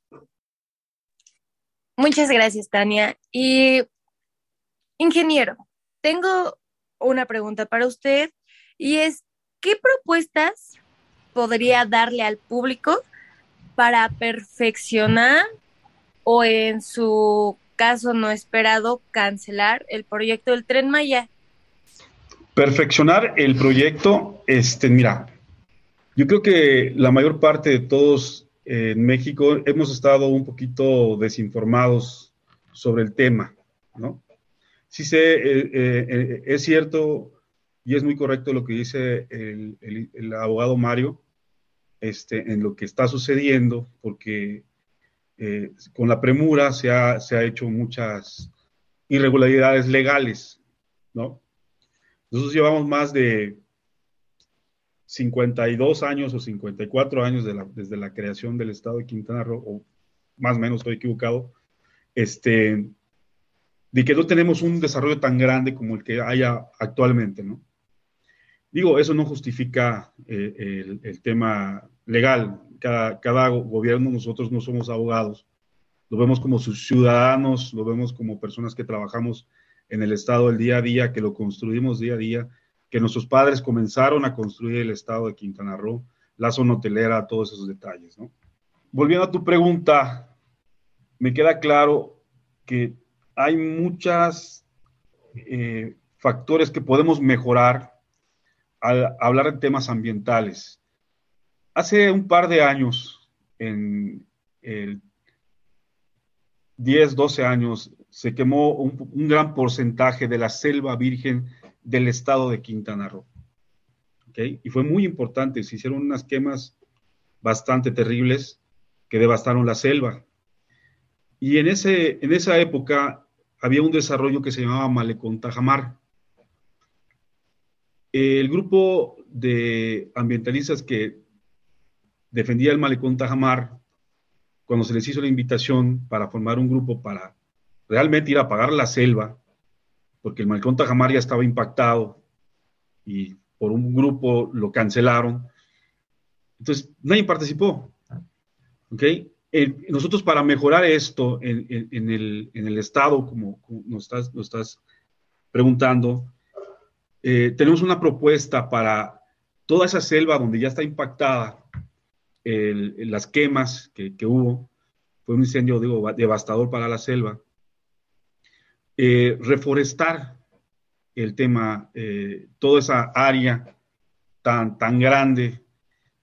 Muchas gracias, Tania. Y, ingeniero, tengo una pregunta para usted y es, ¿qué propuestas podría darle al público para perfeccionar o en su caso no esperado cancelar el proyecto del tren Maya? Perfeccionar el proyecto, este, mira, yo creo que la mayor parte de todos en México hemos estado un poquito desinformados sobre el tema, ¿no? Sí sé, eh, eh, es cierto y es muy correcto lo que dice el, abogado Mario este, en lo que está sucediendo, porque eh, con la premura se ha, se ha hecho muchas irregularidades legales, ¿no? Nosotros llevamos más de 52 años o 54 años desde la creación del Estado de Quintana Roo, o más o menos estoy equivocado, este, de que no tenemos un desarrollo tan grande como el que haya actualmente, ¿no? Digo, eso no justifica eh, el, tema legal. Cada, gobierno, nosotros no somos abogados, lo vemos como sus ciudadanos, lo vemos como personas que trabajamos en el Estado el día a día, que lo construimos día a día que nuestros padres comenzaron a construir el estado de Quintana Roo, la zona hotelera, todos esos detalles. ¿no? Volviendo a tu pregunta, me queda claro que hay muchos eh, factores que podemos mejorar al hablar de temas ambientales. Hace un par de años, en el 10, 12 años, se quemó un, gran porcentaje de la selva virgen del estado de Quintana Roo. ¿Okay? Y fue muy importante, se hicieron unas quemas bastante terribles que devastaron la selva. Y en, ese, en esa época había un desarrollo que se llamaba Malecón Tajamar. El grupo de ambientalistas que defendía el Malecón Tajamar, cuando se les hizo la invitación para formar un grupo para realmente ir a apagar la selva, porque el Malcón Tajamar ya estaba impactado y por un grupo lo cancelaron. Entonces, nadie participó. ¿Ok? nosotros para mejorar esto en, el, Estado, como, nos, estás, estás, preguntando, eh, tenemos una propuesta para toda esa selva donde ya está impactada, las quemas que, hubo, fue un incendio digo, devastador para la selva. Eh, reforestar el tema, eh, toda esa área tan, tan grande,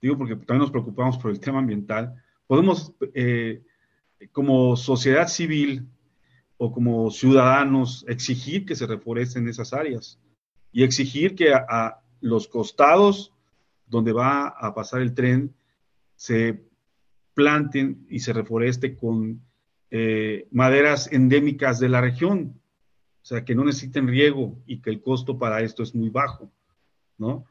digo porque también nos preocupamos por el tema ambiental, podemos como sociedad civil o como ciudadanos exigir que se reforesten esas áreas y exigir que a, los costados donde va a pasar el tren se planten y se reforeste con maderas endémicas de la región, o sea, que no necesiten riego y que el costo para esto es muy bajo, ¿no?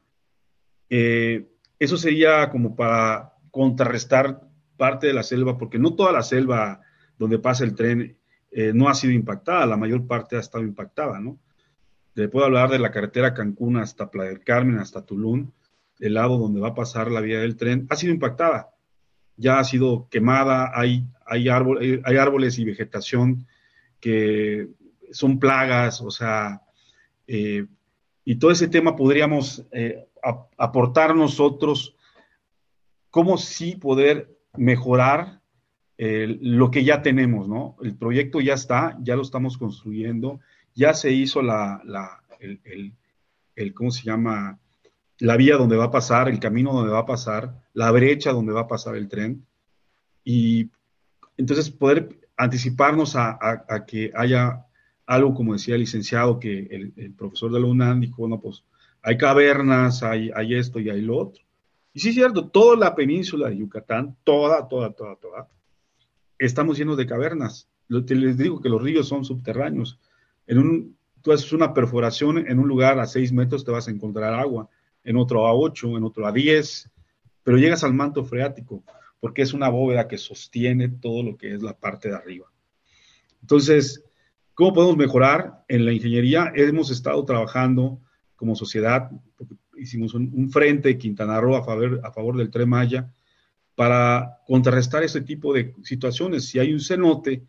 Eh, eso sería como para contrarrestar parte de la selva, porque no toda la selva donde pasa el tren eh, no ha sido impactada, la mayor parte ha estado impactada, ¿no? Le puedo hablar de la carretera Cancún hasta Playa del Carmen, hasta Tulum, el lado donde va a pasar la vía del tren, ha sido impactada, ya ha sido quemada, hay, hay, hay árboles y vegetación que son plagas, o sea, eh, y todo ese tema podríamos eh, aportar nosotros, cómo sí poder mejorar eh, lo que ya tenemos, ¿no? El proyecto ya está, ya lo estamos construyendo, ya se hizo la, el, ¿cómo se llama? la vía donde va a pasar, el camino donde va a pasar, la brecha donde va a pasar el tren, y entonces poder anticiparnos a, que haya algo, como decía el licenciado, que el, profesor de la UNAM dijo, bueno, pues hay cavernas, hay, hay esto y hay lo otro. Y sí es cierto, toda la península de Yucatán, toda, toda, toda, toda, estamos llenos de cavernas. Les digo que los ríos son subterráneos. En un, tú haces una perforación en un lugar a 6 metros, te vas a encontrar agua, en otro a 8, en otro a 10, pero llegas al manto freático, porque es una bóveda que sostiene todo lo que es la parte de arriba. Entonces, ¿cómo podemos mejorar? En la ingeniería hemos estado trabajando como sociedad, hicimos un, frente Quintana Roo a favor, a favor del Tren Maya, para contrarrestar ese tipo de situaciones. Si hay un cenote,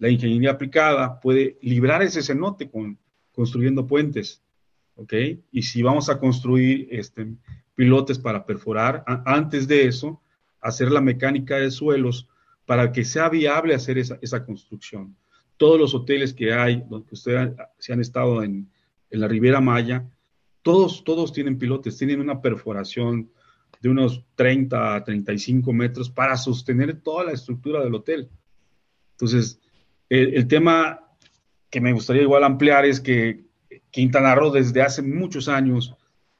la ingeniería aplicada puede librar ese cenote con, construyendo puentes, ¿ok? Y si vamos a construir este, pilotes para perforar, antes de eso, hacer la mecánica de suelos para que sea viable hacer esa, esa construcción. Todos los hoteles que hay, donde ustedes se han estado en, en la Riviera Maya, todos, todos tienen pilotes, tienen una perforación de unos 30 a 35 metros para sostener toda la estructura del hotel. Entonces, el, tema que me gustaría igual ampliar es que Quintana Roo desde hace muchos años,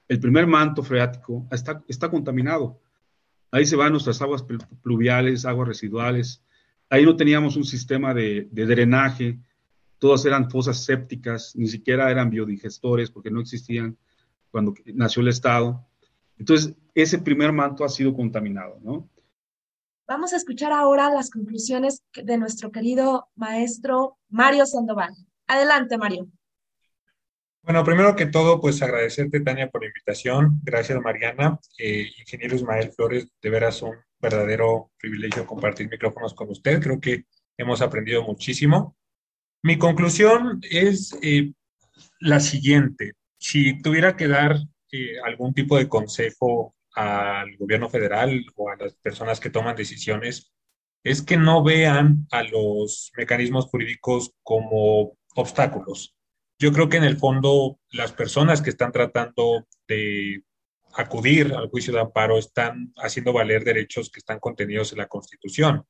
el primer manto freático está, está contaminado. Ahí se van nuestras aguas pluviales, aguas residuales. Ahí no teníamos un sistema de, de drenaje, todas eran fosas sépticas, ni siquiera eran biodigestores porque no existían cuando nació el Estado. Entonces, ese primer manto ha sido contaminado, ¿no? Vamos a escuchar ahora las conclusiones de nuestro querido maestro Mario Sandoval. Adelante, Mario. Bueno, primero que todo, pues agradecerte, Tania, por la invitación. Gracias, Mariana. Eh, ingeniero Ismael Flores, de veras un verdadero privilegio compartir micrófonos con usted. Creo que hemos aprendido muchísimo. Mi conclusión es eh, la siguiente si tuviera que dar eh, algún tipo de consejo al gobierno federal o a las personas que toman decisiones, es que no vean a los mecanismos jurídicos como obstáculos. Yo creo que en el fondo las personas que están tratando de acudir al juicio de amparo están haciendo valer derechos que están contenidos en la Constitución.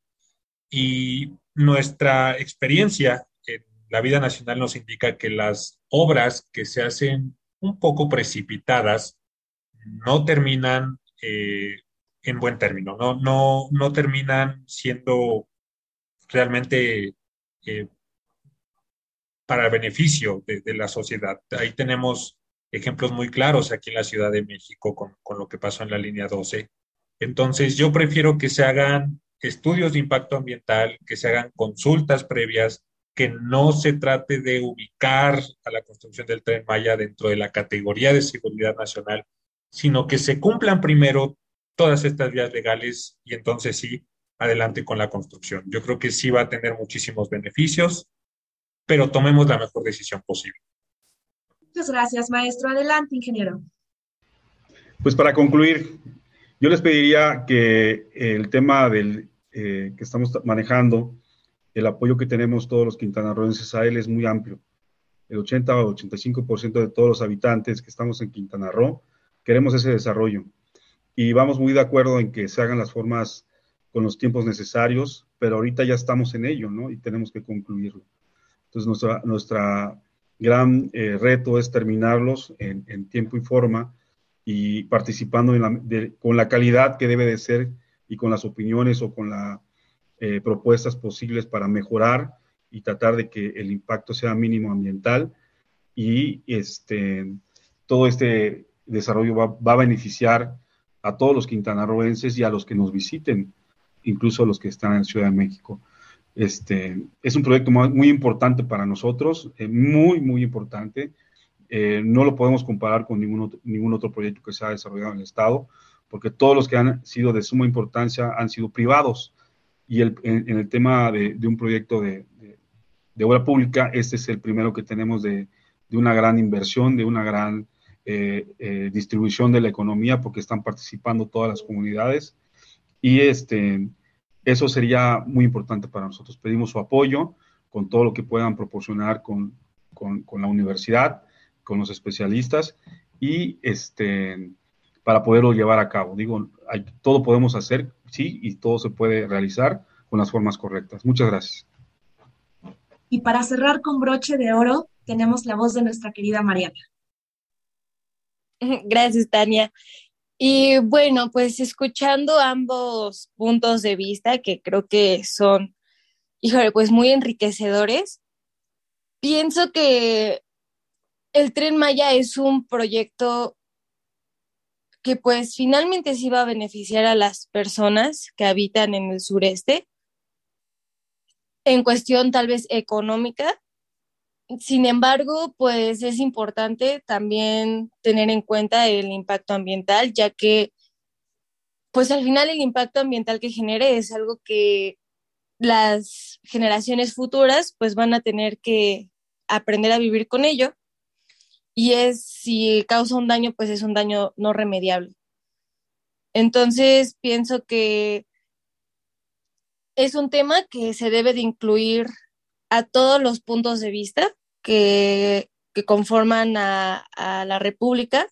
Y nuestra experiencia en la vida nacional nos indica que las obras que se hacen un poco precipitadas, no terminan eh, en buen término, no, no, no terminan siendo realmente eh, para beneficio de, la sociedad. Ahí tenemos ejemplos muy claros aquí en la Ciudad de México con, con lo que pasó en la línea 12. Entonces, yo prefiero que se hagan estudios de impacto ambiental, que se hagan consultas previas, que no se trate de ubicar a la construcción del tren Maya dentro de la categoría de seguridad nacional, sino que se cumplan primero todas estas vías legales y entonces sí, adelante con la construcción. Yo creo que sí va a tener muchísimos beneficios, pero tomemos la mejor decisión posible. Muchas gracias, maestro. Adelante, ingeniero. Pues para concluir, yo les pediría que el tema del, eh, que estamos manejando el apoyo que tenemos todos los quintanarroenses a él es muy amplio. El 80 o 85% de todos los habitantes que estamos en Quintana Roo queremos ese desarrollo. Y vamos muy de acuerdo en que se hagan las formas con los tiempos necesarios, pero ahorita ya estamos en ello, ¿no? Y tenemos que concluirlo. Entonces, nuestra, nuestra gran eh, reto es terminarlos en, tiempo y forma y participando con la calidad que debe de ser y con las opiniones o con la eh, propuestas posibles para mejorar y tratar de que el impacto sea mínimo ambiental y este, todo este desarrollo va, a beneficiar a todos los quintanarroenses y a los que nos visiten, incluso los que están en Ciudad de México. Este, es un proyecto muy, importante para nosotros, eh, muy, muy importante. Eh, no lo podemos comparar con ningún otro, ningún otro proyecto que se ha desarrollado en el Estado, porque todos los que han sido de suma importancia han sido privados y el, en, el tema de, un proyecto de, obra pública, este es el primero que tenemos de, una gran inversión, de una gran eh, eh, distribución de la economía, porque están participando todas las comunidades. Y este, eso sería muy importante para nosotros. Pedimos su apoyo con todo lo que puedan proporcionar con, con, con la universidad, con los especialistas y este, para poderlo llevar a cabo. Digo, todo podemos hacer, sí, y todo se puede realizar con las formas correctas. Muchas gracias. Y para cerrar con broche de oro, tenemos la voz de nuestra querida Mariana. Gracias, Tania. Y bueno, pues escuchando ambos puntos de vista, que creo que son, híjole, pues muy enriquecedores, pienso que el tren Maya es un proyecto que pues finalmente sí va a beneficiar a las personas que habitan en el sureste en cuestión tal vez económica. Sin embargo, pues es importante también tener en cuenta el impacto ambiental, ya que pues al final el impacto ambiental que genere es algo que las generaciones futuras pues van a tener que aprender a vivir con ello y es si causa un daño pues es un daño no remediable. Entonces pienso que es un tema que se debe de incluir a todos los puntos de vista que, conforman a, la República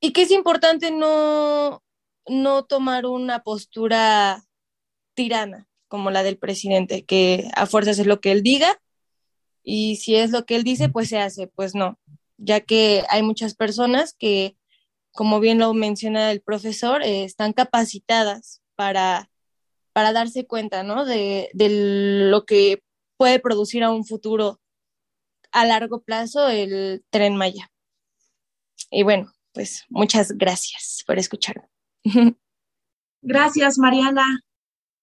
y que es importante no, no tomar una postura tirana como la del presidente, que a fuerzas es lo que él diga y si es lo que él dice, pues se hace, pues no, ya que hay muchas personas que, como bien lo menciona el profesor, eh, están capacitadas para para darse cuenta, ¿no? De, lo que puede producir a un futuro a largo plazo el tren Maya. Y bueno, pues muchas gracias por escucharme. Gracias, Mariana.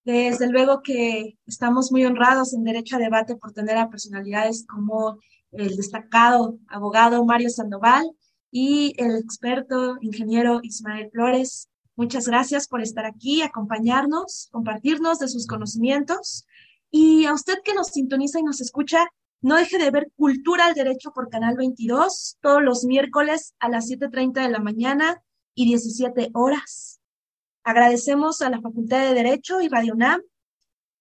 Desde luego que estamos muy honrados en Derecho a Debate por tener a personalidades como el destacado abogado Mario Sandoval y el experto ingeniero Ismael Flores, Muchas gracias por estar aquí, acompañarnos, compartirnos de sus conocimientos. Y a usted que nos sintoniza y nos escucha, no deje de ver Cultura al Derecho por Canal 22 todos los miércoles a las 7.30 de la mañana y 17 horas. Agradecemos a la Facultad de Derecho y Radio UNAM.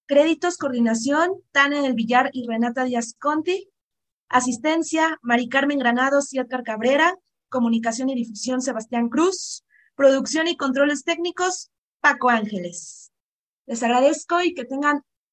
Créditos, coordinación, Tania del Villar y Renata Díaz Conti. Asistencia, Mari Carmen Granados y Edgar Cabrera. Comunicación y difusión, Sebastián Cruz. Producción y controles técnicos, Paco Ángeles. Les agradezco y que tengan